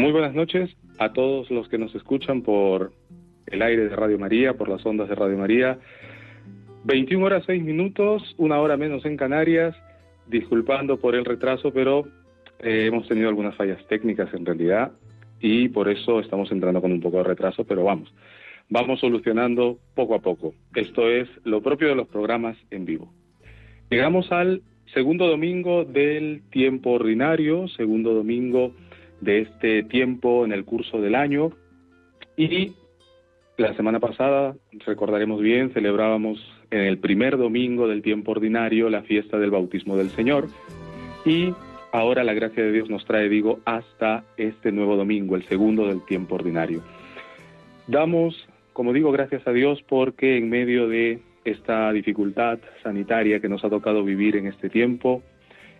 Muy buenas noches a todos los que nos escuchan por el aire de Radio María, por las ondas de Radio María. 21 horas 6 minutos, una hora menos en Canarias, disculpando por el retraso, pero eh, hemos tenido algunas fallas técnicas en realidad y por eso estamos entrando con un poco de retraso, pero vamos, vamos solucionando poco a poco. Esto es lo propio de los programas en vivo. Llegamos al segundo domingo del tiempo ordinario, segundo domingo de este tiempo en el curso del año y la semana pasada, recordaremos bien, celebrábamos en el primer domingo del tiempo ordinario la fiesta del bautismo del Señor y ahora la gracia de Dios nos trae, digo, hasta este nuevo domingo, el segundo del tiempo ordinario. Damos, como digo, gracias a Dios porque en medio de esta dificultad sanitaria que nos ha tocado vivir en este tiempo,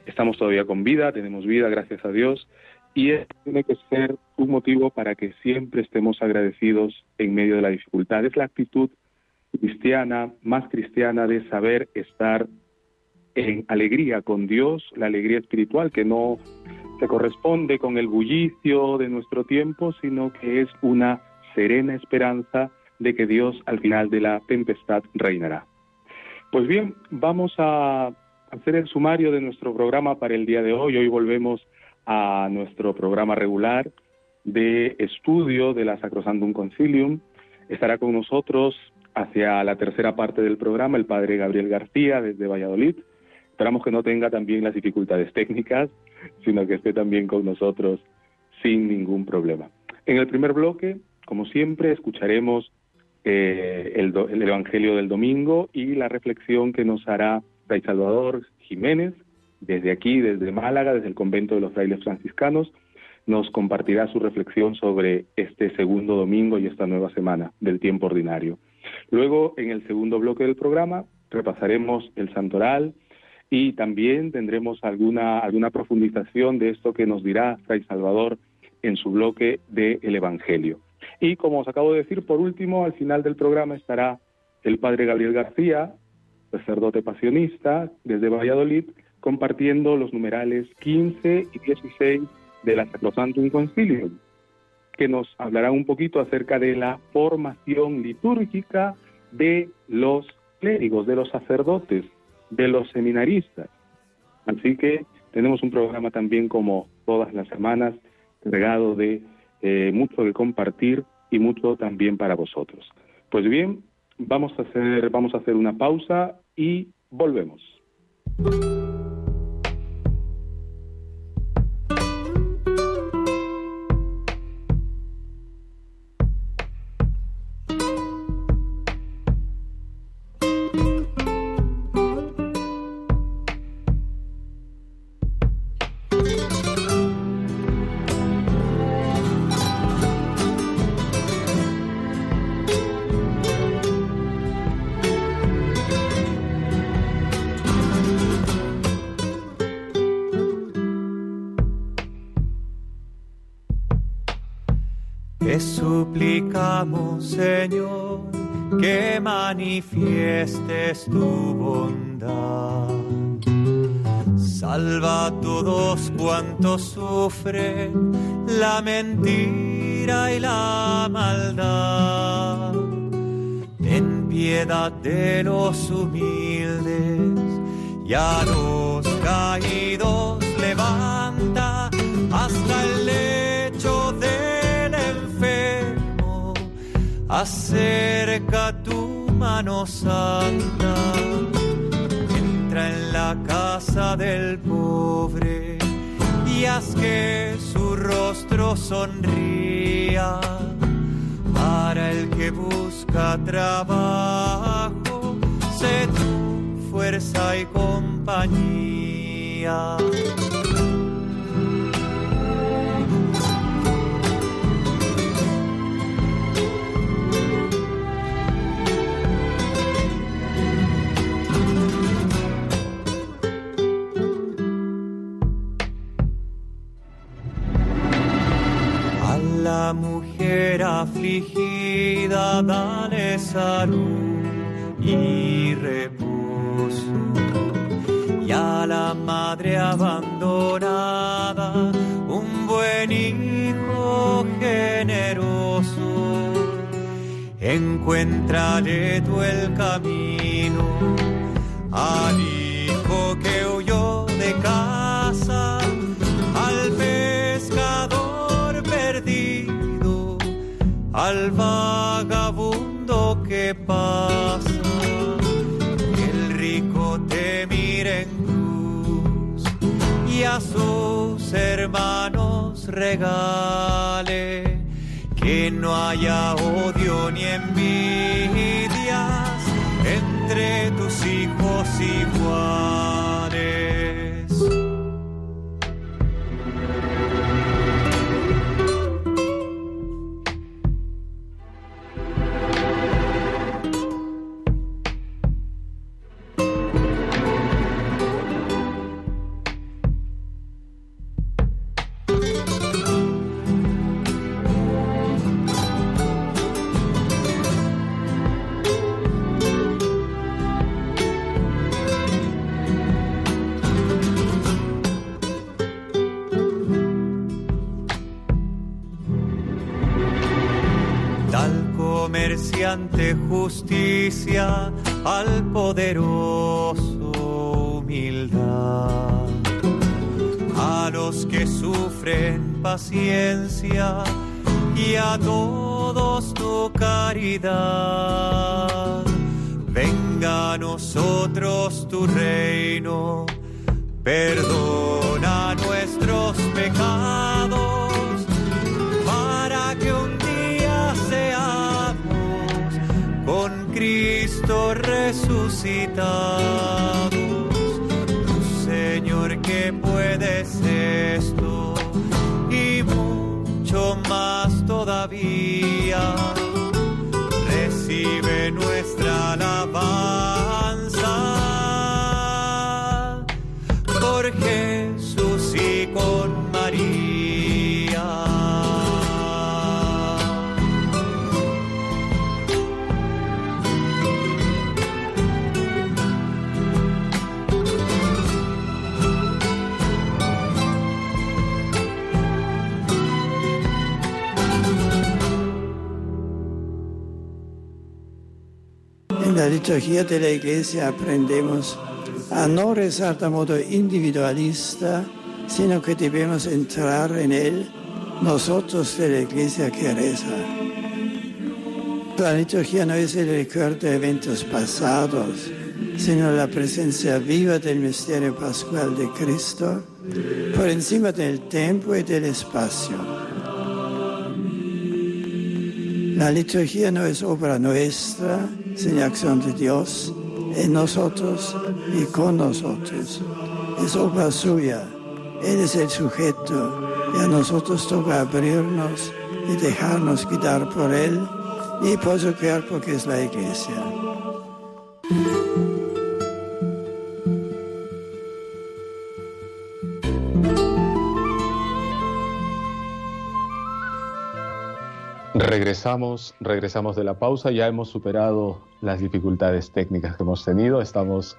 estamos todavía con vida, tenemos vida, gracias a Dios, y tiene que ser un motivo para que siempre estemos agradecidos en medio de la dificultad. Es la actitud cristiana, más cristiana, de saber estar en alegría con Dios, la alegría espiritual que no se corresponde con el bullicio de nuestro tiempo, sino que es una serena esperanza de que Dios al final de la tempestad reinará. Pues bien, vamos a hacer el sumario de nuestro programa para el día de hoy. Hoy volvemos a nuestro programa regular de estudio de la Sacrosantum Concilium. Estará con nosotros hacia la tercera parte del programa el padre Gabriel García desde Valladolid. Esperamos que no tenga también las dificultades técnicas, sino que esté también con nosotros sin ningún problema. En el primer bloque, como siempre, escucharemos eh, el, el, Evangelio del domingo y la reflexión que nos hará Fray Salvador Jiménez desde aquí, desde Málaga, desde el convento de los frailes franciscanos, nos compartirá su reflexión sobre este segundo domingo y esta nueva semana del tiempo ordinario. Luego, en el segundo bloque del programa, repasaremos el santoral y también tendremos alguna, alguna profundización de esto que nos dirá Fray Salvador en su bloque del el Evangelio. Y como os acabo de decir, por último, al final del programa estará el padre Gabriel García, sacerdote pasionista desde Valladolid, compartiendo los numerales 15 y 16 de la Sacrosantum Concilium, que nos hablará un poquito acerca de la formación litúrgica de los clérigos, de los sacerdotes, de los seminaristas. Así que tenemos un programa también como todas las semanas, regado de eh, mucho de compartir y mucho también para vosotros. Pues bien, vamos a hacer, vamos a hacer una pausa y volvemos. Señor, que manifiestes tu bondad. Salva a todos cuantos sufren la mentira y la maldad. Ten piedad de los humildes y a los caídos levanta hasta el acerca tu mano santa, entra en la casa del pobre y haz que su rostro sonría para el que busca trabajo, sé tu fuerza y compañía. Afligida, dale salud y reposo. Y a la madre abandonada, un buen hijo generoso, encuéntrale tú el camino al vagabundo que pasa. El rico te mira en cruz y a sus hermanos regale que no haya odio ni justicia, al poderoso humildad, a los que sufren paciencia y a todos tu caridad. Venga a nosotros tu reino, perdona resucitados. Tu Señor que puedes esto y mucho más todavía. Recibe nuestra alabanza por liturgia de la iglesia aprendemos a no rezar de modo individualista, sino que debemos entrar en él nosotros de la iglesia que reza. La liturgia no es el recuerdo de eventos pasados, sino la presencia viva del misterio pascual de Cristo por encima del tiempo y del espacio. La liturgia no es obra nuestra, sino acción de Dios en nosotros y con nosotros. Es obra suya. Él es el sujeto y a nosotros toca abrirnos y dejarnos guiar por Él y por su cuerpo que es la iglesia. Regresamos, regresamos de la pausa, ya hemos superado las dificultades técnicas que hemos tenido, estamos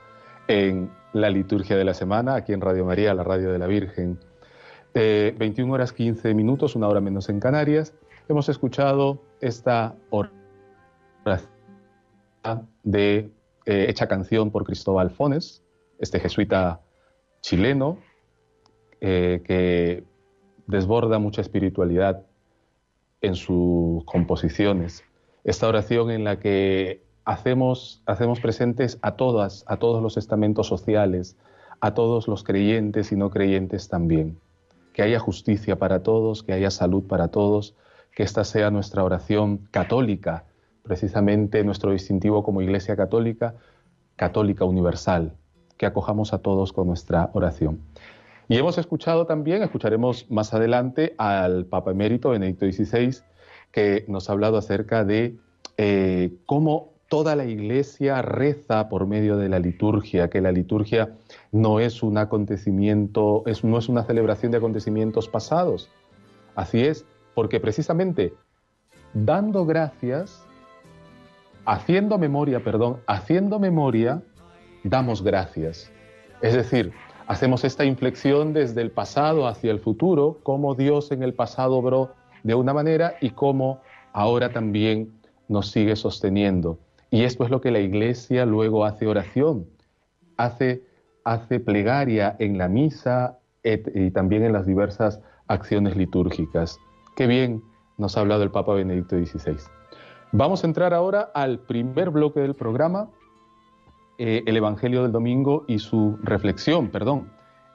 en la liturgia de la semana, aquí en Radio María, la radio de la Virgen. Eh, 21 horas 15 minutos, una hora menos en Canarias. Hemos escuchado esta oración de eh, hecha canción por Cristóbal Fones, este jesuita chileno eh, que desborda mucha espiritualidad en sus composiciones. Esta oración en la que hacemos, hacemos presentes a todas, a todos los estamentos sociales, a todos los creyentes y no creyentes también. Que haya justicia para todos, que haya salud para todos, que esta sea nuestra oración católica, precisamente nuestro distintivo como Iglesia Católica, católica universal, que acojamos a todos con nuestra oración. Y hemos escuchado también, escucharemos más adelante al Papa Emérito Benedicto XVI, que nos ha hablado acerca de eh, cómo toda la Iglesia reza por medio de la liturgia, que la liturgia no es un acontecimiento, no es una celebración de acontecimientos pasados. Así es, porque precisamente dando gracias, haciendo memoria, perdón, haciendo memoria, damos gracias. Es decir, hacemos esta inflexión desde el pasado hacia el futuro, cómo Dios en el pasado obró de una manera y cómo ahora también nos sigue sosteniendo. Y esto es lo que la iglesia luego hace oración, hace, hace plegaria en la misa y también en las diversas acciones litúrgicas. Qué bien nos ha hablado el Papa Benedicto XVI. Vamos a entrar ahora al primer bloque del programa, eh, el Evangelio del Domingo y su reflexión, perdón.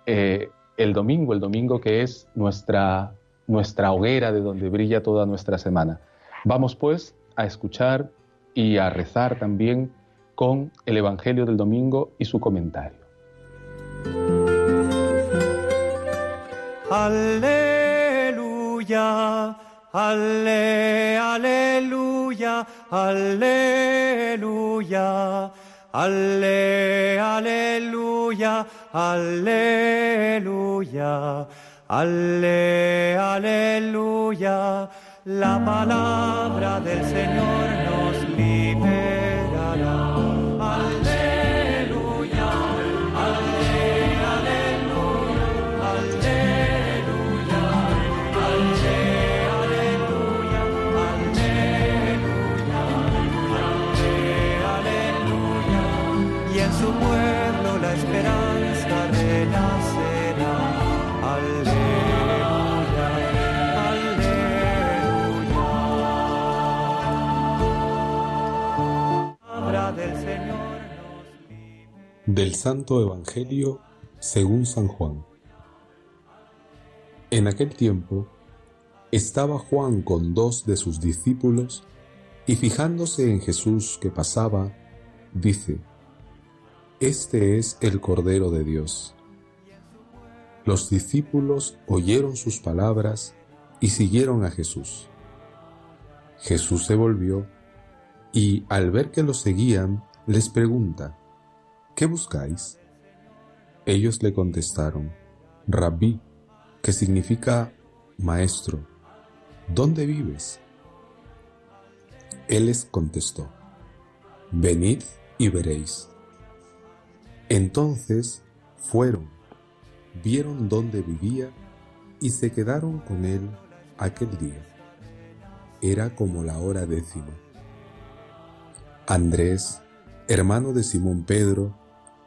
Eh, el domingo, el domingo que es nuestra, nuestra hoguera de donde brilla toda nuestra semana. Vamos pues a escuchar y a rezar también con el Evangelio del domingo y su comentario. Aleluya, ale, aleluya, aleluya, ale, aleluya, aleluya, ale, aleluya. La palabra del Señor Del Santo Evangelio según San Juan. En aquel tiempo estaba Juan con dos de sus discípulos y fijándose en Jesús que pasaba, dice, Este es el Cordero de Dios. Los discípulos oyeron sus palabras y siguieron a Jesús. Jesús se volvió y al ver que los seguían, les pregunta, ¿qué buscáis? Ellos le contestaron, Rabí, que significa maestro, ¿dónde vives? Él les contestó, venid y veréis. Entonces fueron, vieron dónde vivía y se quedaron con él aquel día. Era como la hora décima. Andrés, hermano de Simón Pedro,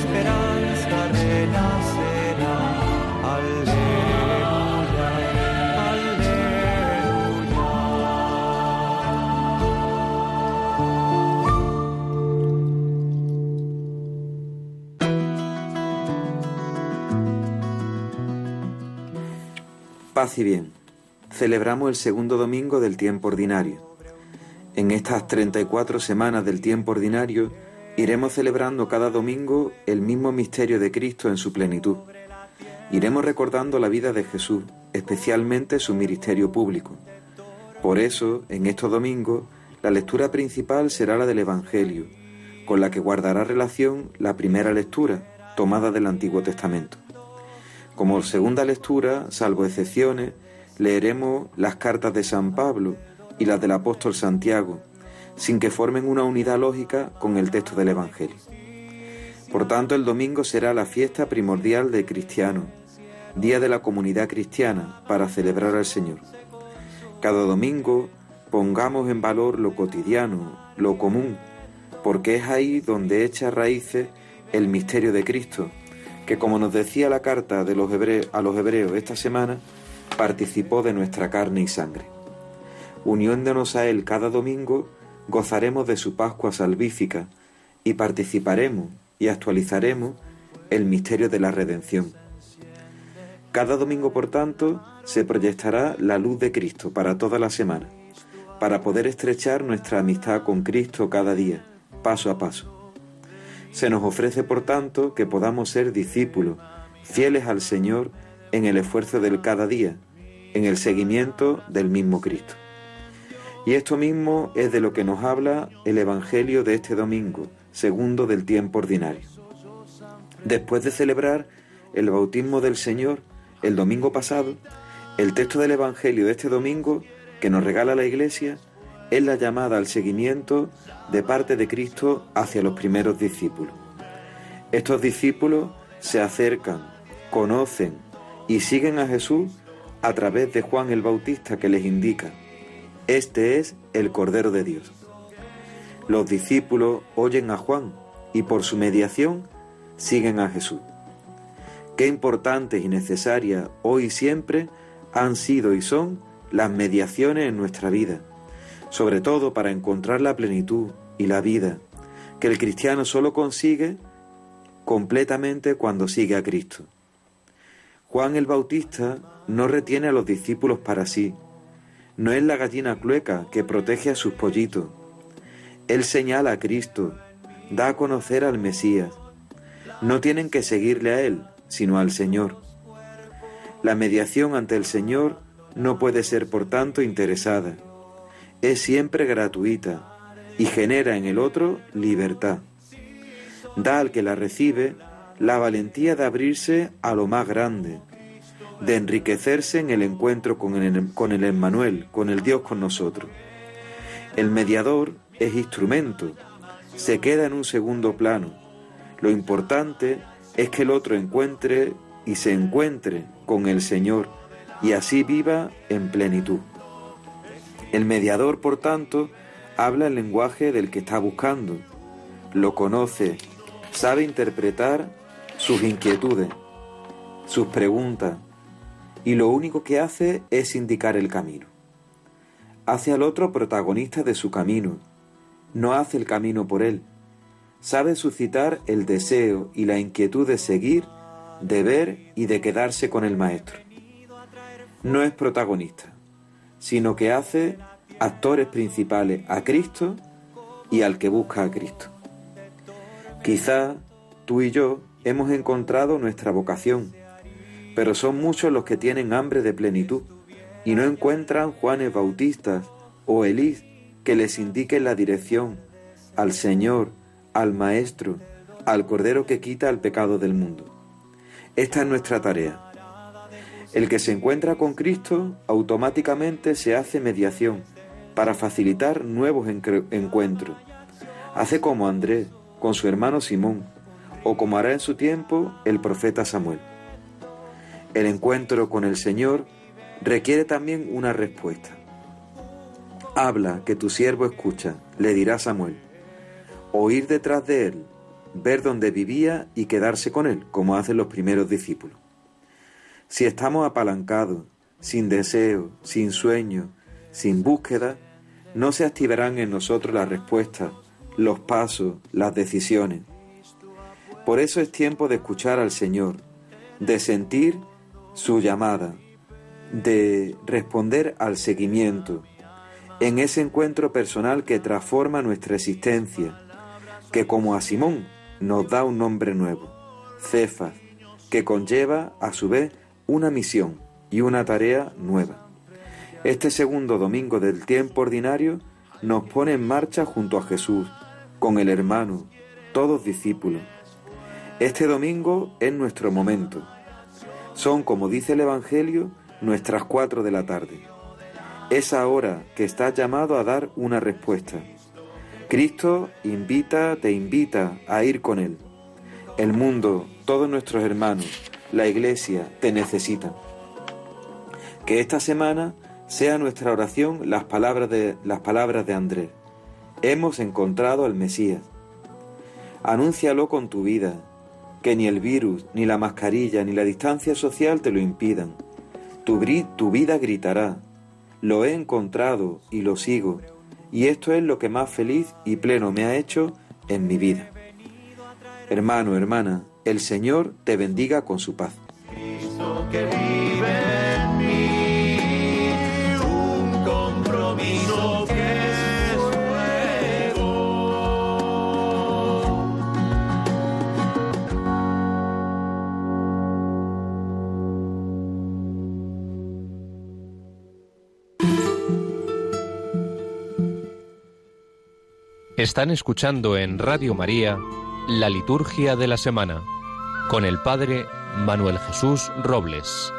Esperanza. Paz y bien. Celebramos el segundo domingo del tiempo ordinario. En estas 34 semanas del tiempo ordinario iremos celebrando cada domingo el mismo misterio de Cristo en su plenitud. Iremos recordando la vida de Jesús, especialmente su ministerio público. Por eso, en estos domingos, la lectura principal será la del Evangelio, con la que guardará relación la primera lectura, tomada del Antiguo Testamento. Como segunda lectura, salvo excepciones, leeremos las cartas de San Pablo y las del apóstol Santiago, sin que formen una unidad lógica con el texto del Evangelio. Por tanto, el domingo será la fiesta primordial de cristianos, día de la comunidad cristiana para celebrar al Señor. Cada domingo pongamos en valor lo cotidiano, lo común, porque es ahí donde echa raíces el misterio de Cristo, que como nos decía la carta de los hebreos, a los hebreos esta semana, participó de nuestra carne y sangre. Uniéndonos a Él cada domingo, gozaremos de su Pascua salvífica y participaremos y actualizaremos el misterio de la redención. Cada domingo, por tanto, se proyectará la luz de Cristo para toda la semana, para poder estrechar nuestra amistad con Cristo cada día, paso a paso. Se nos ofrece, por tanto, que podamos ser discípulos, fieles al Señor en el esfuerzo del cada día, en el seguimiento del mismo Cristo. Y esto mismo es de lo que nos habla el Evangelio de este domingo, segundo del tiempo ordinario. Después de celebrar el bautismo del Señor el domingo pasado, el texto del Evangelio de este domingo que nos regala la Iglesia es la llamada al seguimiento de parte de Cristo hacia los primeros discípulos. Estos discípulos se acercan, conocen y siguen a Jesús a través de Juan el Bautista que les indica, este es el Cordero de Dios. Los discípulos oyen a Juan y por su mediación siguen a Jesús. Qué importantes y necesarias hoy y siempre han sido y son las mediaciones en nuestra vida, sobre todo para encontrar la plenitud y la vida que el cristiano solo consigue completamente cuando sigue a Cristo. Juan el Bautista no retiene a los discípulos para sí, no es la gallina clueca que protege a sus pollitos. Él señala a Cristo, da a conocer al Mesías. No tienen que seguirle a Él, sino al Señor. La mediación ante el Señor no puede ser, por tanto, interesada. Es siempre gratuita y genera en el otro libertad. Da al que la recibe la valentía de abrirse a lo más grande, de enriquecerse en el encuentro con el, con el Emmanuel, con el Dios con nosotros. El mediador es instrumento, se queda en un segundo plano. Lo importante es que el otro encuentre y se encuentre con el Señor y así viva en plenitud. El mediador, por tanto, habla el lenguaje del que está buscando, lo conoce, sabe interpretar sus inquietudes, sus preguntas, y lo único que hace es indicar el camino. Hace al otro protagonista de su camino, no hace el camino por él. Sabe suscitar el deseo y la inquietud de seguir, de ver y de quedarse con el Maestro. No es protagonista, sino que hace actores principales a Cristo y al que busca a Cristo. Quizá tú y yo hemos encontrado nuestra vocación, pero son muchos los que tienen hambre de plenitud y no encuentran Juanes Bautistas o Elís que les indiquen la dirección al Señor, al Maestro, al Cordero que quita el pecado del mundo. Esta es nuestra tarea. El que se encuentra con Cristo automáticamente se hace mediación para facilitar nuevos encuentros. Hace como Andrés con su hermano Simón, o como hará en su tiempo el profeta Samuel. El encuentro con el Señor requiere también una respuesta. Habla, que tu siervo escucha, le dirá Samuel. Oír detrás de él, ver dónde vivía y quedarse con él, como hacen los primeros discípulos. Si estamos apalancados, sin deseo, sin sueño, sin búsqueda, no se activarán en nosotros las respuestas, los pasos, las decisiones. Por eso es tiempo de escuchar al Señor, de sentir su llamada, de responder al seguimiento, en ese encuentro personal que transforma nuestra existencia, que como a Simón nos da un nombre nuevo, Cefas, que conlleva a su vez una misión y una tarea nueva. Este segundo domingo del tiempo ordinario nos pone en marcha junto a Jesús, con el hermano, todos discípulos, este domingo es nuestro momento. Son, como dice el Evangelio, nuestras cuatro de la tarde. Es ahora que estás llamado a dar una respuesta. Cristo invita, te invita a ir con Él. El mundo, todos nuestros hermanos, la Iglesia, te necesitan. Que esta semana sea nuestra oración las palabras de, las palabras de Andrés. Hemos encontrado al Mesías. Anúncialo con tu vida, que ni el virus, ni la mascarilla, ni la distancia social te lo impidan. Tu, vida gritará, lo he encontrado y lo sigo, y esto es lo que más feliz y pleno me ha hecho en mi vida. Hermano, hermana, el Señor te bendiga con su paz. Están escuchando en Radio María la Liturgia de la Semana con el Padre Manuel Jesús Robles.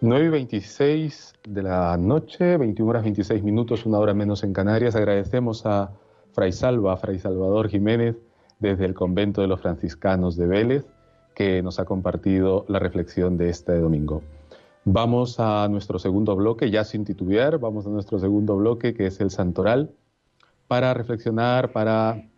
9 y 26 de la noche, 21 horas 26 minutos, una hora menos en Canarias. Agradecemos a Fray Salva, Fray Salvador Jiménez, desde el convento de los franciscanos de Vélez, que nos ha compartido la reflexión de este domingo. Vamos a nuestro segundo bloque, ya sin titubear, vamos a nuestro segundo bloque, que es el santoral, para reflexionar, para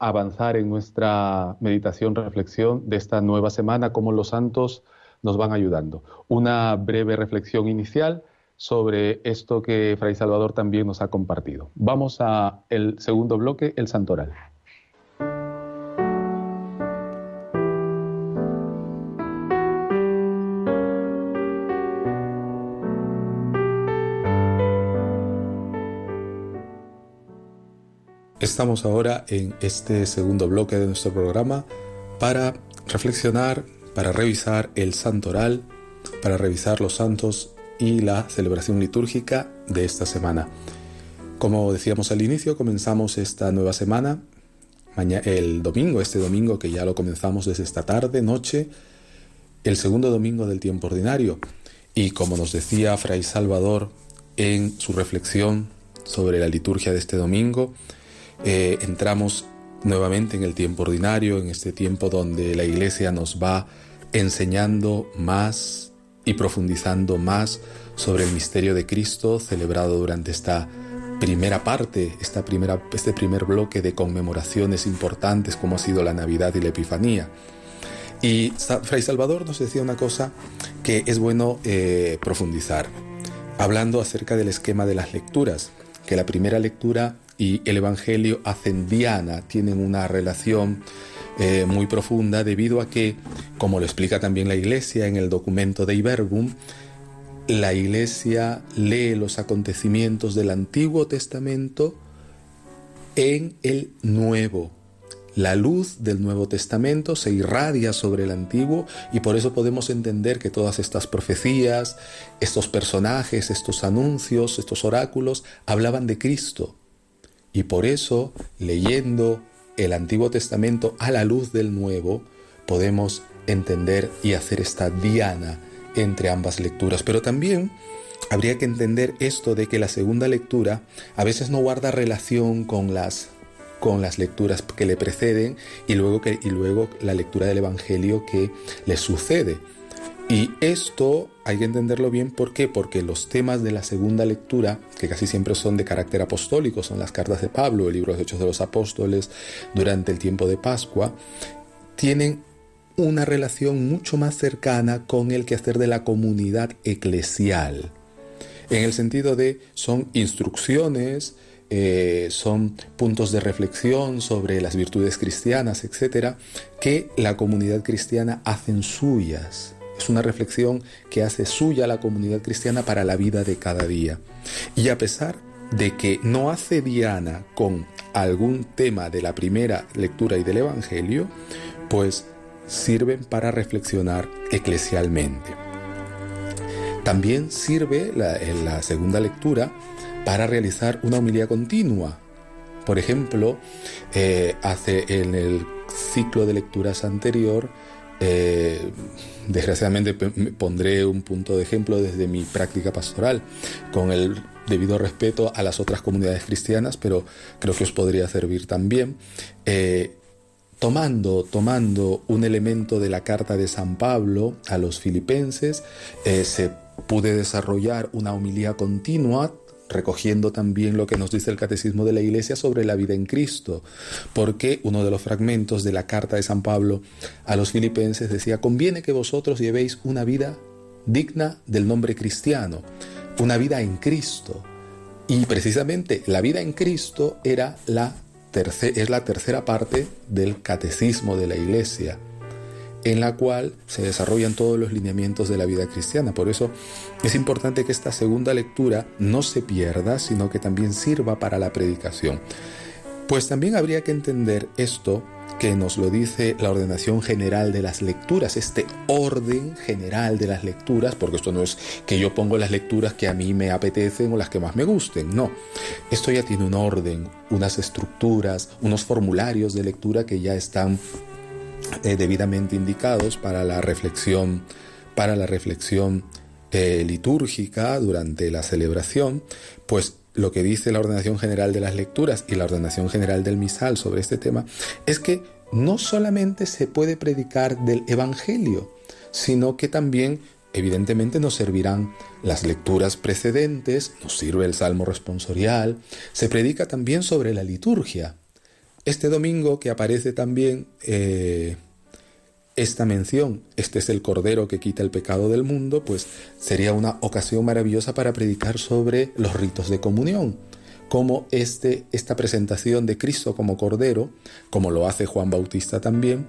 avanzar en nuestra meditación, reflexión de esta nueva semana, cómo los santos nos van ayudando. Una breve reflexión inicial sobre esto que Fray Salvador también nos ha compartido. Vamos a el segundo bloque, el santoral. Estamos ahora en este segundo bloque de nuestro programa para reflexionar para revisar el santoral, para revisar los santos y la celebración litúrgica de esta semana. Como decíamos al inicio, comenzamos esta nueva semana, el domingo, este domingo que ya lo comenzamos desde esta tarde, noche, el segundo domingo del tiempo ordinario. Y como nos decía Fray Salvador en su reflexión sobre la liturgia de este domingo, eh, entramos nuevamente en el tiempo ordinario, en este tiempo donde la Iglesia nos va enseñando más y profundizando más sobre el misterio de Cristo celebrado durante esta primera parte, esta primera, este primer bloque de conmemoraciones importantes como ha sido la Navidad y la Epifanía. Y Fray Salvador nos decía una cosa que es bueno eh, profundizar, hablando acerca del esquema de las lecturas, que la primera lectura y el Evangelio hacen diana, tienen una relación eh, muy profunda debido a que, como lo explica también la Iglesia en el documento de Iberbum, la Iglesia lee los acontecimientos del Antiguo Testamento en el Nuevo. La luz del Nuevo Testamento se irradia sobre el Antiguo y por eso podemos entender que todas estas profecías, estos personajes, estos anuncios, estos oráculos hablaban de Cristo. Y por eso, leyendo el Antiguo Testamento a la luz del Nuevo, podemos entender y hacer esta diana entre ambas lecturas. Pero también habría que entender esto de que la segunda lectura a veces no guarda relación con las con las lecturas que le preceden y luego, que, y luego la lectura del Evangelio que le sucede. Y esto hay que entenderlo bien, ¿por qué? Porque los temas de la segunda lectura, que casi siempre son de carácter apostólico, son las cartas de Pablo, el libro de Hechos de los Apóstoles, durante el tiempo de Pascua, tienen una relación mucho más cercana con el quehacer de la comunidad eclesial, en el sentido de son instrucciones, eh, son puntos de reflexión sobre las virtudes cristianas, etcétera, que la comunidad cristiana hacen suyas es una reflexión que hace suya la comunidad cristiana para la vida de cada día. Y a pesar de que no hace diana con algún tema de la primera lectura y del Evangelio, pues sirven para reflexionar eclesialmente. También sirve en la segunda lectura para realizar una homilía continua. Por ejemplo, eh, hace en el ciclo de lecturas anterior eh, desgraciadamente pondré un punto de ejemplo desde mi práctica pastoral, con el debido respeto a las otras comunidades cristianas, pero creo que os podría servir también. Eh, tomando, tomando un elemento de la carta de San Pablo a los filipenses, eh, se pude desarrollar una homilía continua recogiendo también lo que nos dice el Catecismo de la Iglesia sobre la vida en Cristo, porque uno de los fragmentos de la carta de San Pablo a los filipenses decía, conviene que vosotros llevéis una vida digna del nombre cristiano, una vida en Cristo. Y precisamente la vida en Cristo era la es la tercera parte del catecismo de la Iglesia en la cual se desarrollan todos los lineamientos de la vida cristiana. Por eso es importante que esta segunda lectura no se pierda, sino que también sirva para la predicación. Pues también habría que entender esto que nos lo dice la ordenación general de las lecturas, este orden general de las lecturas, porque esto no es que yo pongo las lecturas que a mí me apetecen o las que más me gusten, no, esto ya tiene un orden, unas estructuras, unos formularios de lectura que ya están eh, debidamente indicados para la reflexión, para la reflexión eh, litúrgica durante la celebración, pues lo que dice la ordenación general de las lecturas y la ordenación general del misal sobre este tema es que no solamente se puede predicar del Evangelio, sino que también evidentemente nos servirán las lecturas precedentes, nos sirve el Salmo responsorial, se predica también sobre la liturgia. Este domingo que aparece también eh, esta mención, este es el Cordero que quita el pecado del mundo, pues sería una ocasión maravillosa para predicar sobre los ritos de comunión, como este, esta presentación de Cristo como Cordero, como lo hace Juan Bautista también,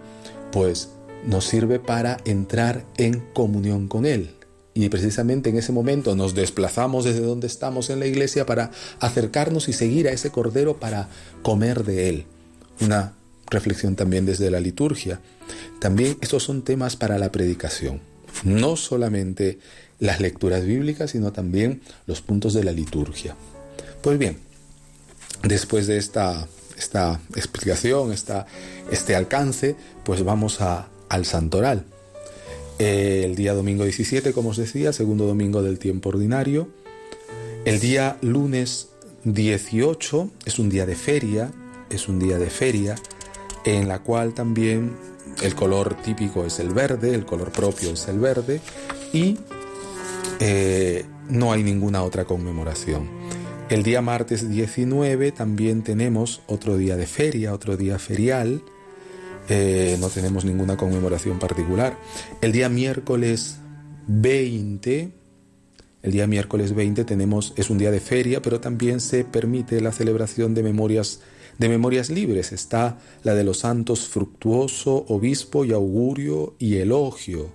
pues nos sirve para entrar en comunión con Él. Y precisamente en ese momento nos desplazamos desde donde estamos en la iglesia para acercarnos y seguir a ese Cordero para comer de Él. Una reflexión también desde la liturgia. También estos son temas para la predicación, no solamente las lecturas bíblicas, sino también los puntos de la liturgia. Pues bien, después de esta, esta explicación, esta, este alcance, pues vamos a, al santoral. El día domingo 17, como os decía, segundo domingo del tiempo ordinario. El día lunes 18 es un día de feria, es un día de feria en la cual también el color típico es el verde, el color propio es el verde y eh, no hay ninguna otra conmemoración. El día martes 19 también tenemos otro día de feria, otro día ferial, eh, no tenemos ninguna conmemoración particular. El día miércoles 20, el día miércoles 20 tenemos, es un día de feria, pero también se permite la celebración de memorias de memorias libres está la de los santos Fructuoso, Obispo y Augurio y Elogio.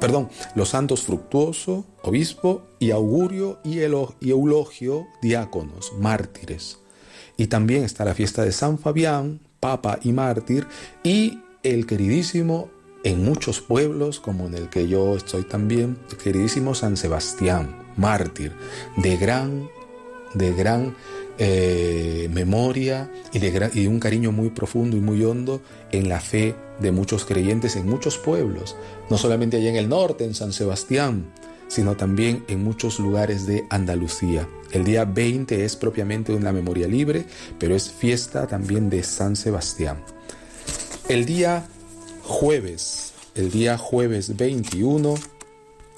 perdón, los santos Fructuoso, Obispo y Augurio y, y Eulogio, diáconos, mártires. Y también está la fiesta de San Fabián, Papa y mártir, y el queridísimo en muchos pueblos, como en el que yo estoy también, el queridísimo San Sebastián, mártir, de gran, de gran eh, memoria y de, un cariño muy profundo y muy hondo en la fe de muchos creyentes en muchos pueblos, no solamente allá en el norte, en San Sebastián, sino también en muchos lugares de Andalucía. El día 20 es propiamente una memoria libre, pero es fiesta también de San Sebastián. El día jueves, el día jueves 21,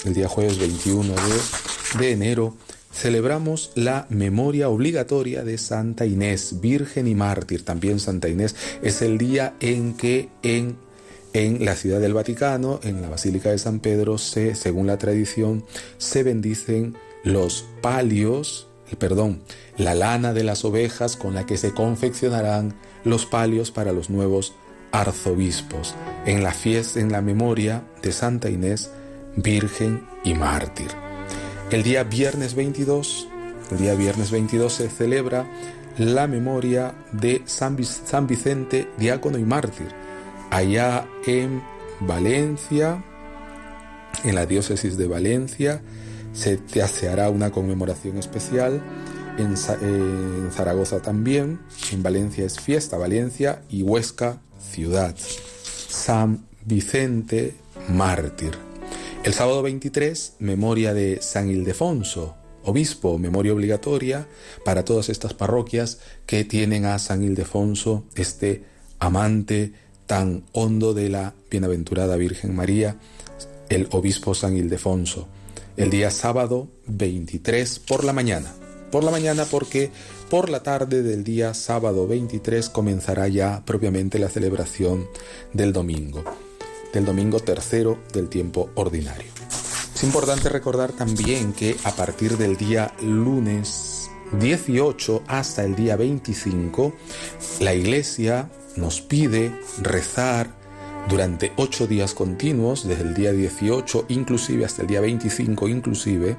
el día jueves 21 de, de enero, celebramos la memoria obligatoria de Santa Inés, Virgen y Mártir. También Santa Inés es el día en que en, en la ciudad del Vaticano, en la Basílica de San Pedro, se, según la tradición, se bendicen los palios, perdón, la lana de las ovejas con la que se confeccionarán los palios para los nuevos arzobispos, en la fiesta, en la memoria de Santa Inés, Virgen y Mártir. El día viernes 22, el día viernes 22 se celebra la memoria de San, Vicente, diácono y mártir, allá en Valencia, en la diócesis de Valencia, se, se hará una conmemoración especial. En, en, Zaragoza también, en Valencia es fiesta, Valencia y Huesca ciudad. San Vicente mártir. El sábado 23, memoria de San Ildefonso, obispo, memoria obligatoria para todas estas parroquias que tienen a San Ildefonso, este amante tan hondo de la bienaventurada Virgen María, el obispo San Ildefonso. El día sábado 23 por la mañana. Por la mañana porque por la tarde del día sábado 23 comenzará ya propiamente la celebración del domingo del domingo tercero del tiempo ordinario. Es importante recordar también que a partir del día lunes 18 hasta el día 25, la iglesia nos pide rezar durante ocho días continuos, desde el día 18 inclusive hasta el día 25 inclusive,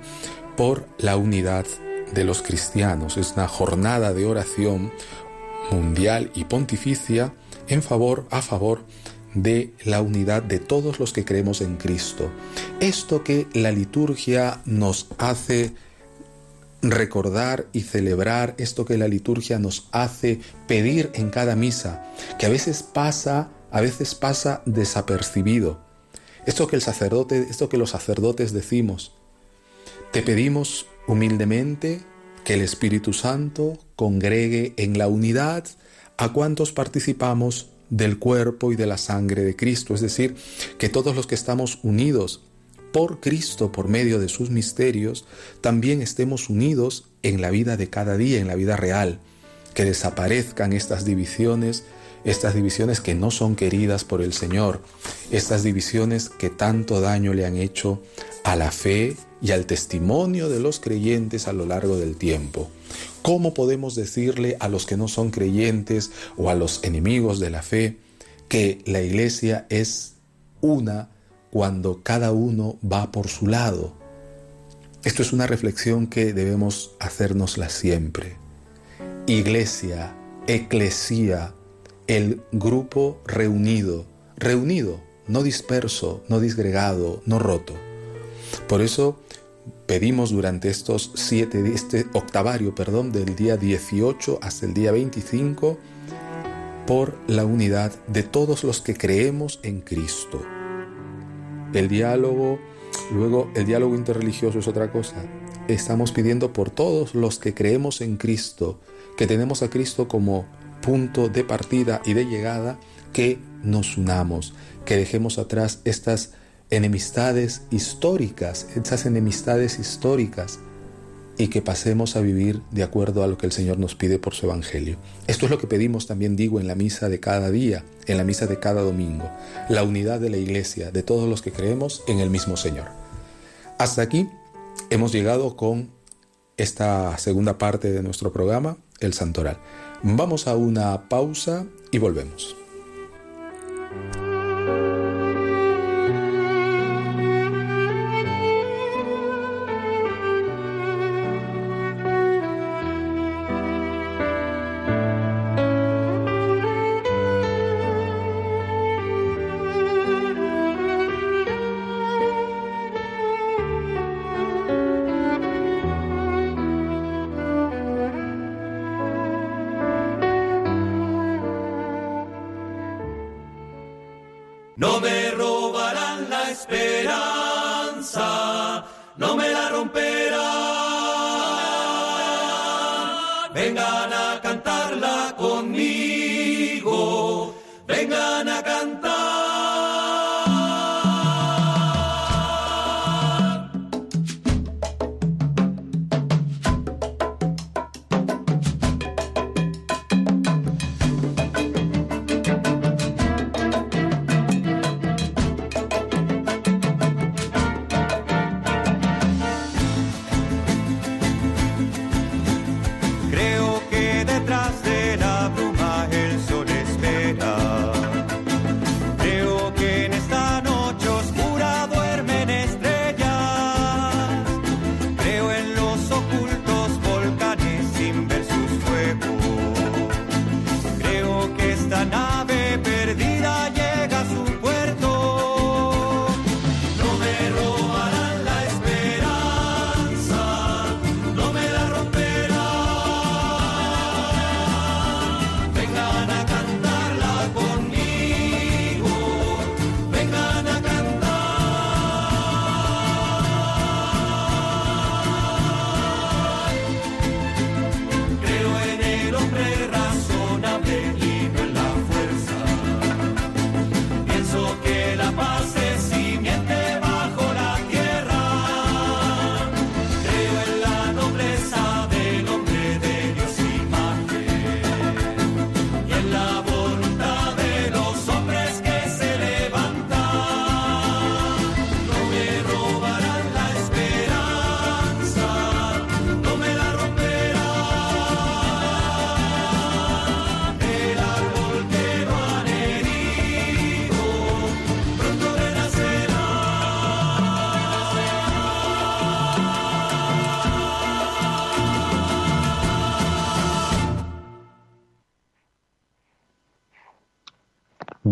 por la unidad de los cristianos. Es una jornada de oración mundial y pontificia en favor, a favor de la unidad de todos los que creemos en Cristo. Esto que la liturgia nos hace recordar y celebrar, esto que la liturgia nos hace pedir en cada misa, que a veces pasa, a veces pasa desapercibido. Esto que el sacerdote, esto que los sacerdotes decimos, te pedimos humildemente que el Espíritu Santo congregue en la unidad a cuantos participamos del cuerpo y de la sangre de Cristo, es decir, que todos los que estamos unidos por Cristo por medio de sus misterios, también estemos unidos en la vida de cada día, en la vida real, que desaparezcan estas divisiones, estas divisiones que no son queridas por el Señor, estas divisiones que tanto daño le han hecho a la fe y al testimonio de los creyentes a lo largo del tiempo. ¿Cómo podemos decirle a los que no son creyentes o a los enemigos de la fe que la iglesia es una cuando cada uno va por su lado? Esto es una reflexión que debemos hacernosla siempre. Iglesia, eclesía, el grupo reunido, reunido, no disperso, no disgregado, no roto. Por eso pedimos durante estos siete, este octavario, perdón, del día 18 hasta el día 25, por la unidad de todos los que creemos en Cristo. El diálogo, luego el diálogo interreligioso es otra cosa. Estamos pidiendo por todos los que creemos en Cristo, que tenemos a Cristo como punto de partida y de llegada, que nos unamos, que dejemos atrás estas enemistades históricas, esas enemistades históricas, y que pasemos a vivir de acuerdo a lo que el Señor nos pide por su Evangelio. Esto es lo que pedimos también, digo, en la misa de cada día, en la misa de cada domingo, la unidad de la Iglesia, de todos los que creemos en el mismo Señor. Hasta aquí hemos llegado con esta segunda parte de nuestro programa, el Santoral. Vamos a una pausa y volvemos.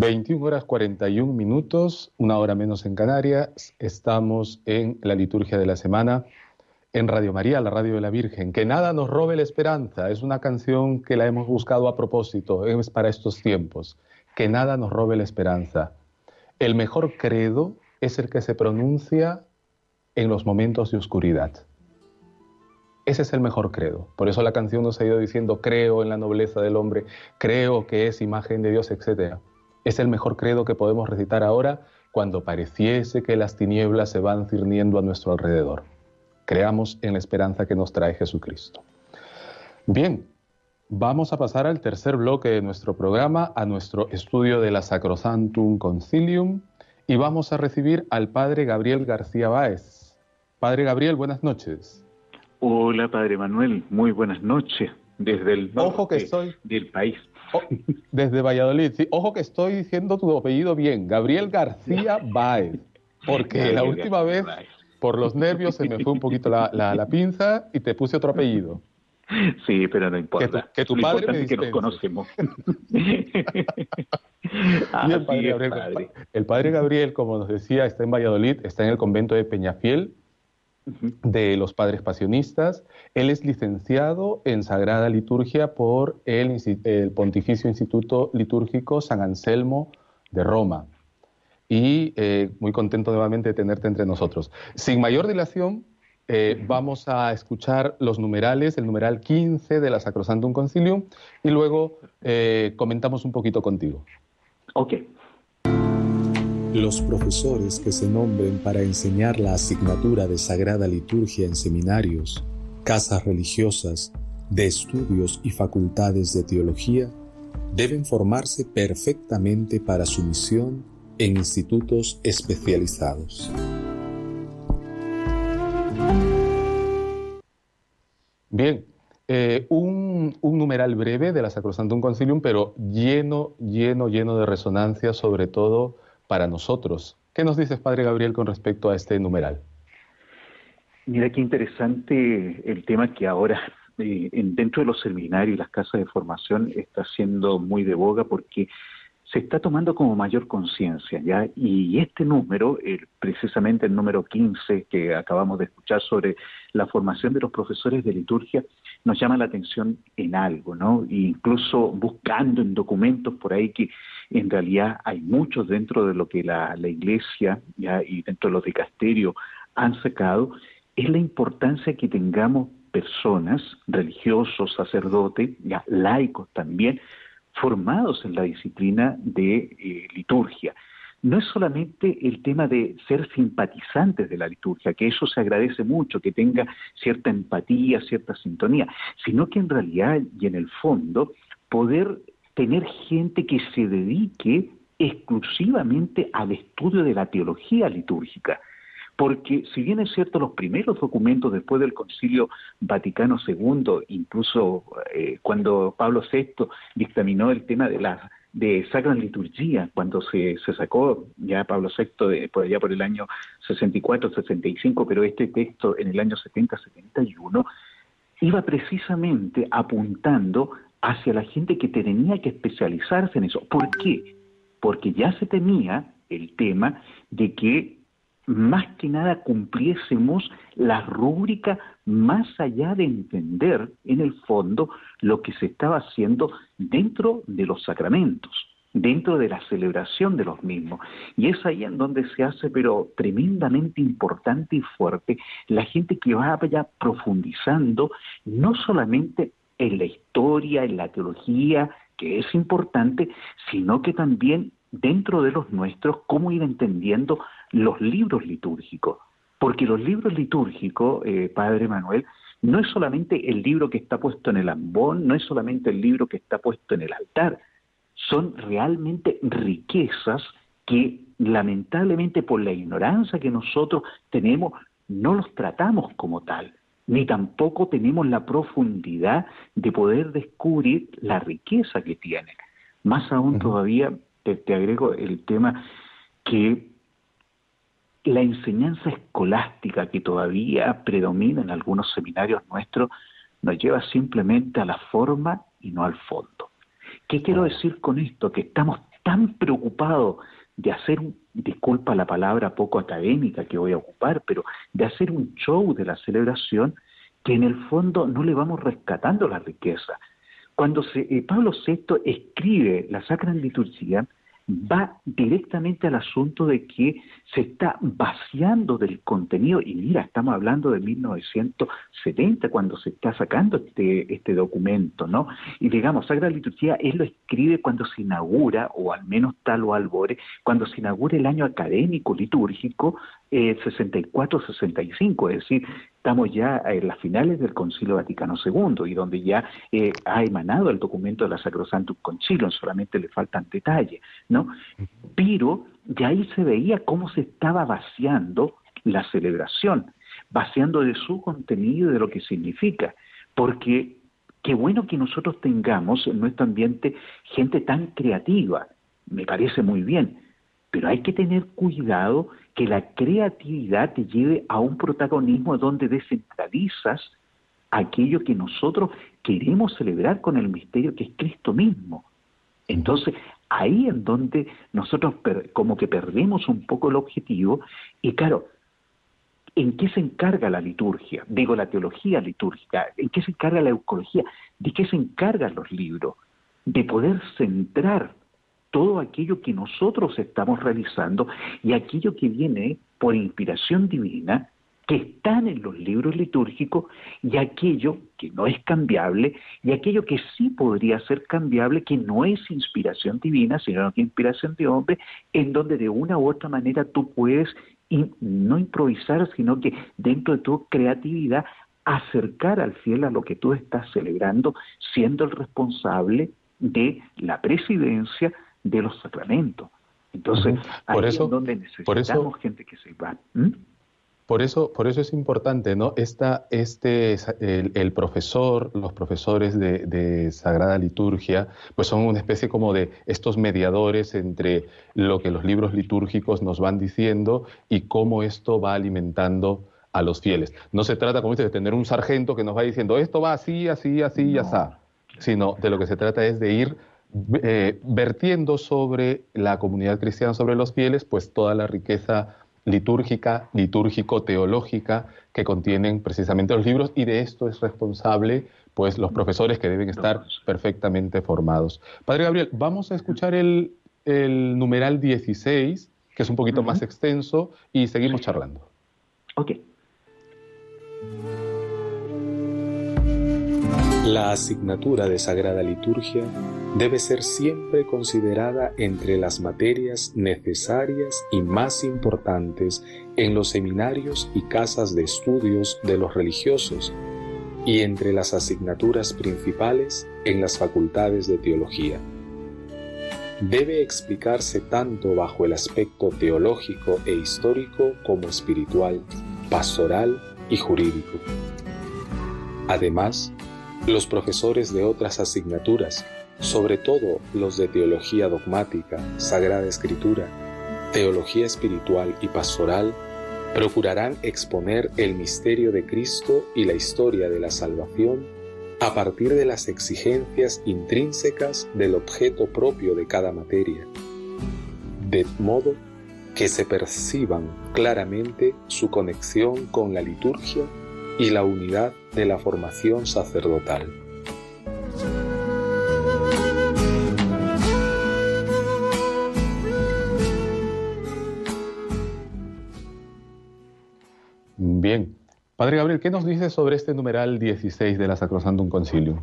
21 horas 41 minutos, una hora menos en Canarias. Estamos en la liturgia de la semana en Radio María, la radio de la Virgen. Que nada nos robe la esperanza. Es una canción que la hemos buscado a propósito, es para estos tiempos. Que nada nos robe la esperanza. El mejor credo es el que se pronuncia en los momentos de oscuridad. Ese es el mejor credo. Por eso la canción nos ha ido diciendo, creo en la nobleza del hombre, creo que es imagen de Dios, etcétera. Es el mejor credo que podemos recitar ahora cuando pareciese que las tinieblas se van cirniendo a nuestro alrededor. Creamos en la esperanza que nos trae Jesucristo. Bien, vamos a pasar al tercer bloque de nuestro programa, a nuestro estudio de la Sacrosantum Concilium, y vamos a recibir al Padre Gabriel García Báez. Padre Gabriel, buenas noches. Hola, Padre Manuel, muy buenas noches desde el Ojo que estoy... del país. Desde Valladolid, sí. Ojo que estoy diciendo tu apellido bien, Gabriel García Baez, porque la última vez, por los nervios, se me fue un poquito la, la, pinza y te puse otro apellido. Sí, pero no importa. Que tu, padre me que nos conocemos. padre El padre Gabriel, como nos decía, está en Valladolid, está en el convento de Peñafiel, de los padres pasionistas. Él es licenciado en Sagrada Liturgia por el, Pontificio Instituto Litúrgico San Anselmo de Roma. Y eh, muy contento nuevamente de tenerte entre nosotros. Sin mayor dilación, eh, vamos a escuchar los numerales, el numeral 15 de la Sacrosantum Concilium, y luego eh, comentamos un poquito contigo. Ok. Los profesores que se nombren para enseñar la asignatura de Sagrada Liturgia en seminarios, casas religiosas, de estudios y facultades de teología deben formarse perfectamente para su misión en institutos especializados. Bien, eh, un, un, numeral breve de la Sacrosantum Concilium, pero lleno, lleno, lleno de resonancia, sobre todo para nosotros. ¿Qué nos dices, Padre Gabriel, con respecto a este numeral? Mira qué interesante el tema que ahora eh, dentro de los seminarios y las casas de formación está siendo muy de boga porque se está tomando como mayor conciencia, ¿ya? Y este número, precisamente el número 15 que acabamos de escuchar sobre la formación de los profesores de liturgia, nos llama la atención en algo, ¿no? E incluso buscando en documentos por ahí que en realidad hay muchos dentro de lo que la, iglesia ¿ya? y dentro de los dicasterios han sacado, es la importancia que tengamos personas, religiosos, sacerdotes, ya laicos también, formados en la disciplina de eh, liturgia. No es solamente el tema de ser simpatizantes de la liturgia, que eso se agradece mucho, que tenga cierta empatía, cierta sintonía, sino que en realidad y en el fondo poder tener gente que se dedique exclusivamente al estudio de la teología litúrgica. Porque si bien es cierto, los primeros documentos después del Concilio Vaticano II, incluso eh, cuando Pablo VI dictaminó el tema de la de Sacra Liturgia, cuando se, sacó ya Pablo VI por allá por el año 64-65, pero este texto en el año 70-71, iba precisamente apuntando hacia la gente que tenía que especializarse en eso. ¿Por qué? Porque ya se temía el tema de que más que nada cumpliésemos la rúbrica más allá de entender en el fondo lo que se estaba haciendo dentro de los sacramentos, dentro de la celebración de los mismos. Y es ahí en donde se hace, pero tremendamente importante y fuerte, la gente que vaya profundizando no solamente en la historia, en la teología, que es importante, sino que también dentro de los nuestros, cómo ir entendiendo los libros litúrgicos. Porque los libros litúrgicos, eh, Padre Manuel, no es solamente el libro que está puesto en el ambón, no es solamente el libro que está puesto en el altar, son realmente riquezas que lamentablemente por la ignorancia que nosotros tenemos, no los tratamos como tal, ni tampoco tenemos la profundidad de poder descubrir la riqueza que tienen. Más aún todavía te, agrego el tema que la enseñanza escolástica que todavía predomina en algunos seminarios nuestros nos lleva simplemente a la forma y no al fondo. ¿Qué quiero decir con esto? Que estamos tan preocupado de hacer, disculpa la palabra poco académica que voy a ocupar, pero de hacer un show de la celebración que en el fondo no le vamos rescatando la riqueza. Cuando se, eh, Pablo VI escribe la Sacra Liturgia, va directamente al asunto de que se está vaciando del contenido, y mira, estamos hablando de 1970 cuando se está sacando este, este documento, ¿no? Y digamos, Sagrada Liturgia, él lo escribe cuando se inaugura, o al menos tal o cuando se inaugura el año académico litúrgico eh, 64-65, es decir, estamos ya en las finales del Concilio Vaticano II y donde ya eh, ha emanado el documento de la Sacrosantum Concilium, solamente le faltan detalles, ¿no? Pero ya ahí se veía cómo se estaba vaciando la celebración, vaciando de su contenido y de lo que significa, porque qué bueno que nosotros tengamos en nuestro ambiente gente tan creativa, me parece muy bien, pero hay que tener cuidado que la creatividad te lleve a un protagonismo donde descentralizas aquello que nosotros queremos celebrar con el misterio que es Cristo mismo. Entonces, ahí en donde nosotros como que perdemos un poco el objetivo y claro, ¿en qué se encarga la liturgia? Digo, la teología litúrgica, ¿en qué se encarga la eucología? ¿De qué se encargan los libros? De poder centrar todo aquello que nosotros estamos realizando y aquello que viene por inspiración divina, que están en los libros litúrgicos, y aquello que no es cambiable, y aquello que sí podría ser cambiable, que no es inspiración divina, sino que inspiración de hombre, en donde de una u otra manera tú puedes no improvisar, sino que dentro de tu creatividad acercar al fiel a lo que tú estás celebrando, siendo el responsable de la presidencia, de los sacramentos. Entonces, por eso, es donde necesitamos gente que sepa. Por eso, por eso es importante, ¿no? Esta, este, el, profesor, los profesores de, Sagrada Liturgia, pues son una especie como de estos mediadores entre lo que los libros litúrgicos nos van diciendo y cómo esto va alimentando a los fieles. No se trata, como dices, de tener un sargento que nos va diciendo esto va así, así, así y así, sino de lo que se trata es de ir eh, vertiendo sobre la comunidad cristiana, sobre los fieles, pues toda la riqueza litúrgica, litúrgico-teológica que contienen precisamente los libros y de esto es responsable pues los profesores que deben estar perfectamente formados. Padre Gabriel, vamos a escuchar el, numeral 16, que es un poquito más extenso, y seguimos charlando. Ok. La asignatura de Sagrada Liturgia debe ser siempre considerada entre las materias necesarias y más importantes en los seminarios y casas de estudios de los religiosos y entre las asignaturas principales en las facultades de teología. Debe explicarse tanto bajo el aspecto teológico e histórico como espiritual, pastoral y jurídico. Además, los profesores de otras asignaturas, sobre todo los de teología dogmática, sagrada escritura, teología espiritual y pastoral, procurarán exponer el misterio de Cristo y la historia de la salvación a partir de las exigencias intrínsecas del objeto propio de cada materia, de modo que se perciban claramente su conexión con la liturgia y la unidad de la formación sacerdotal. Bien. Padre Gabriel, ¿qué nos dice sobre este numeral 16 de la Sacrosantum Concilium?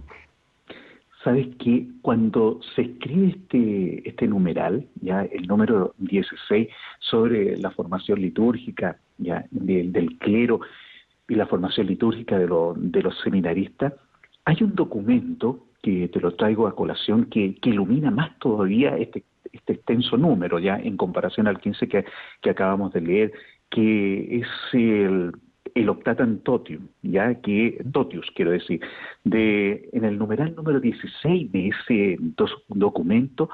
Sabes que cuando se escribe este, este numeral, ya el número 16, sobre la formación litúrgica ya del clero y la formación litúrgica de, de los seminaristas, hay un documento que te lo traigo a colación que, ilumina más todavía este, este, extenso número, ya en comparación al 15 que, que acabamos de leer, que es el, el Totium, ya que Totius quiero decir, de en el numeral número 16 de ese documento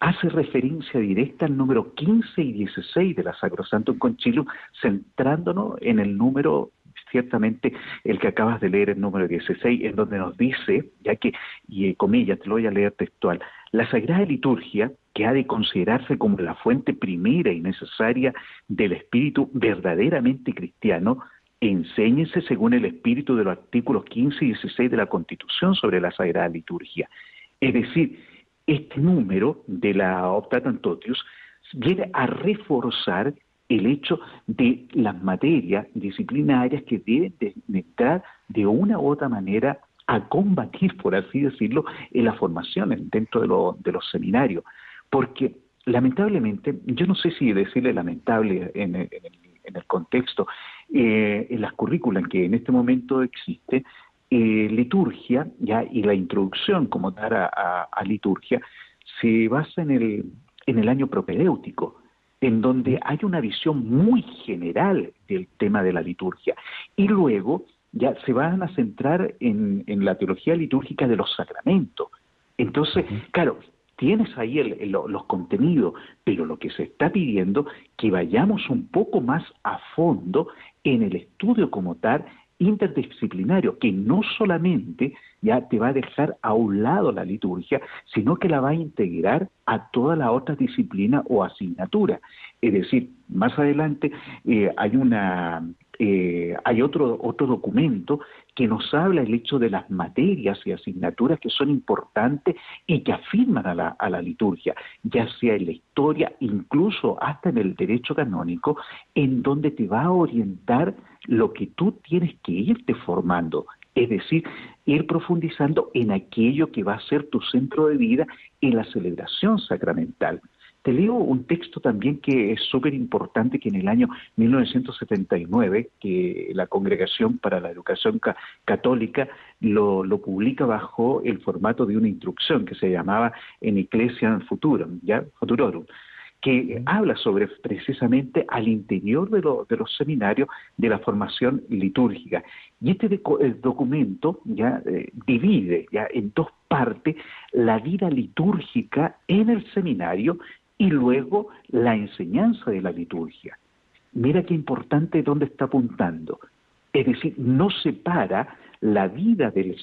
hace referencia directa al número 15 y 16 de la Sacrosanto Concilio, centrándonos en el número ciertamente el que acabas de leer, el número 16, en donde nos dice, ya que, y comillas, te lo voy a leer textual, La Sagrada Liturgia, que ha de considerarse como la fuente primera y necesaria del espíritu verdaderamente cristiano, enséñese según el espíritu de los artículos 15 y 16 de la Constitución sobre la Sagrada Liturgia. Es decir, este número de la Optatantotius viene a reforzar el hecho de las materias disciplinarias que deben de entrar de una u otra manera a combatir, por así decirlo, en la formación dentro de, los seminarios. Porque lamentablemente, yo no sé si decirle lamentable en, el, contexto, eh, en las currículas que en este momento existe, eh, liturgia ya y la introducción como tal a, liturgia se basa en el, en el año propedéutico en donde hay una visión muy general del tema de la liturgia. Y luego ya se van a centrar en, la teología litúrgica de los sacramentos. Entonces, claro, tienes ahí los contenidos, pero lo que se está pidiendo que vayamos un poco más a fondo en el estudio como tal interdisciplinario, que no solamente ya te va a dejar a un lado la liturgia, sino que la va a integrar a toda la otra disciplina o asignatura. Es decir, más adelante eh, hay una eh, hay otro, otro documento que nos habla el hecho de las materias y asignaturas que son importantes y que afirman a la, a la liturgia, ya sea en la historia, incluso hasta en el derecho canónico, en donde te va a orientar lo que tú tienes que irte formando, es decir, ir profundizando en aquello que va a ser tu centro de vida en la celebración sacramental. Te leo un texto también que es súper importante que en el año 1979, que la Congregación para la Educación Católica lo, publica bajo el formato de una instrucción que se llamaba En Ecclesia Futurum, ¿ya? Futurorum que habla sobre precisamente al interior de, los seminarios de la formación litúrgica. Y este documento ya eh, divide ya en dos partes la vida litúrgica en el seminario y luego la enseñanza de la liturgia. Mira qué importante dónde está apuntando. Es decir, no separa la vida del,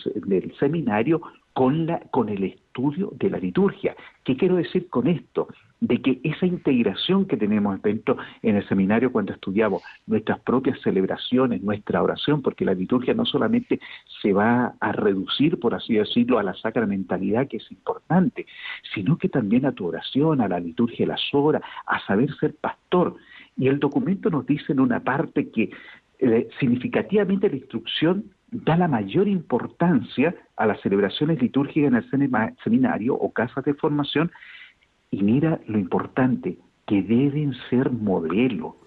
seminario con, la, con el estudio de la liturgia. ¿Qué quiero decir con esto? De que esa integración que tenemos dentro en el seminario cuando estudiamos nuestras propias celebraciones, nuestra oración, porque la liturgia no solamente se va a reducir, por así decirlo, a la sacramentalidad, que es importante, sino que también a tu oración, a la liturgia de las horas, a saber ser pastor. Y el documento nos dice en una parte que eh, significativamente la instrucción da la mayor importancia a las celebraciones litúrgicas en el seminario o casas de formación y mira lo importante, que deben ser modelo,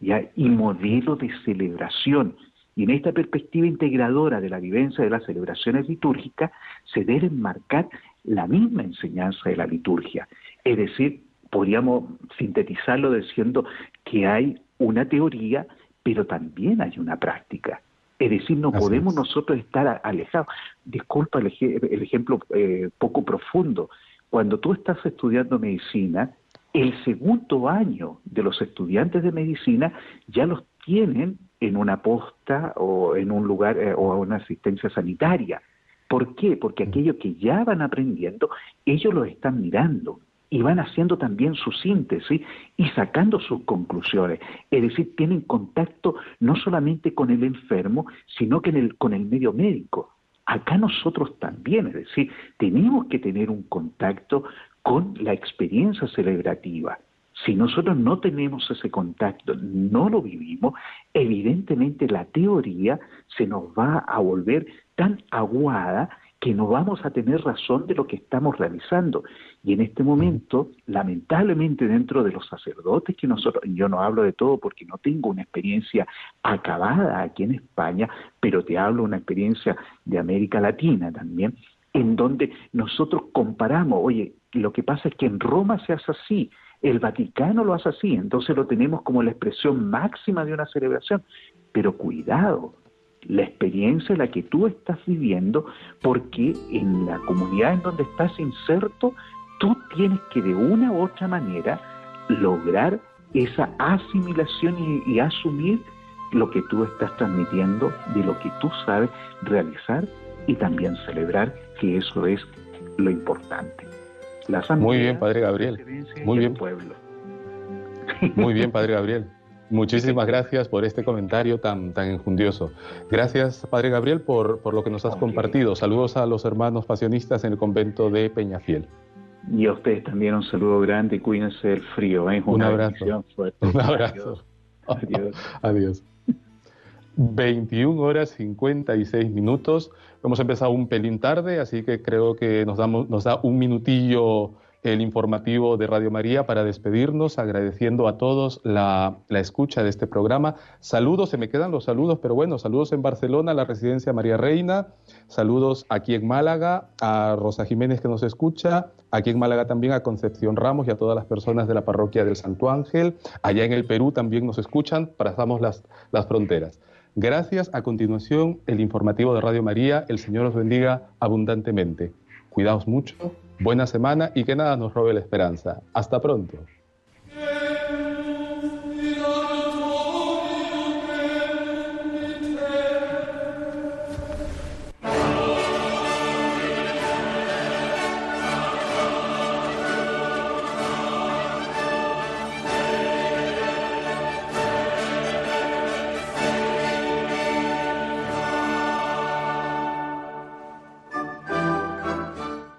y modelo de celebración. Y en esta perspectiva integradora de la vivencia de las celebraciones litúrgicas se debe marcar la misma enseñanza de la liturgia. Es decir, podríamos sintetizarlo diciendo que hay una teoría, pero también hay una práctica. Es decir, no podemos nosotros estar alejados. Disculpa el, ejemplo eh, poco profundo. Cuando tú estás estudiando medicina, el segundo año de los estudiantes de medicina ya los tienen en una posta o en un lugar eh, o una asistencia sanitaria. ¿Por qué? Porque mm. aquello que ya van aprendiendo, ellos lo están mirando y van haciendo también su síntesis y sacando sus conclusiones. Es decir, tienen contacto no solamente con el enfermo, sino que con el medio médico. Acá nosotros también, es decir, tenemos que tener un contacto con la experiencia celebrativa. Si nosotros no tenemos ese contacto, no lo vivimos, evidentemente la teoría se nos va a volver tan aguada que no vamos a tener razón de lo que estamos realizando. Y en este momento, lamentablemente dentro de los sacerdotes que nosotros, yo no hablo de todo porque no tengo una experiencia acabada aquí en España, pero te hablo una experiencia de América Latina también, en donde nosotros comparamos, oye, lo que pasa es que en Roma se hace así, el Vaticano lo hace así, entonces lo tenemos como la expresión máxima de una celebración, pero cuidado, la experiencia en la que tú estás viviendo, porque en la comunidad en donde estás inserto, tú tienes que de una u otra manera lograr esa asimilación y, asumir lo que tú estás transmitiendo, de lo que tú sabes realizar y también celebrar, que eso es lo importante. La Muy bien, Padre Gabriel. Muy bien. Pueblo. Muy bien, Padre Gabriel. Muchísimas gracias por este comentario tan, tan enjundioso. Gracias, Padre Gabriel, por, por lo que nos has compartido. Saludos a los hermanos pasionistas en el convento de Peñafiel. Y a ustedes también un saludo grande y cuídense del frío. ¿eh? Un abrazo. Un abrazo. Adiós. Adiós. 21 horas 56 minutos. Hemos empezado un pelín tarde, así que creo que nos, damos, nos da un minutillo el informativo de Radio María para despedirnos, agradeciendo a todos la, escucha de este programa. Saludos, se me quedan los saludos, pero bueno, saludos en Barcelona, la residencia María Reina, saludos aquí en Málaga, a Rosa Jiménez que nos escucha, aquí en Málaga también a Concepción Ramos y a todas las personas de la parroquia del Santo Ángel. Allá en el Perú también nos escuchan, pasamos las, las fronteras. Gracias. A continuación, el informativo de Radio María. El Señor os bendiga abundantemente. Cuidaos mucho, buena semana y que nada nos robe la esperanza. Hasta pronto.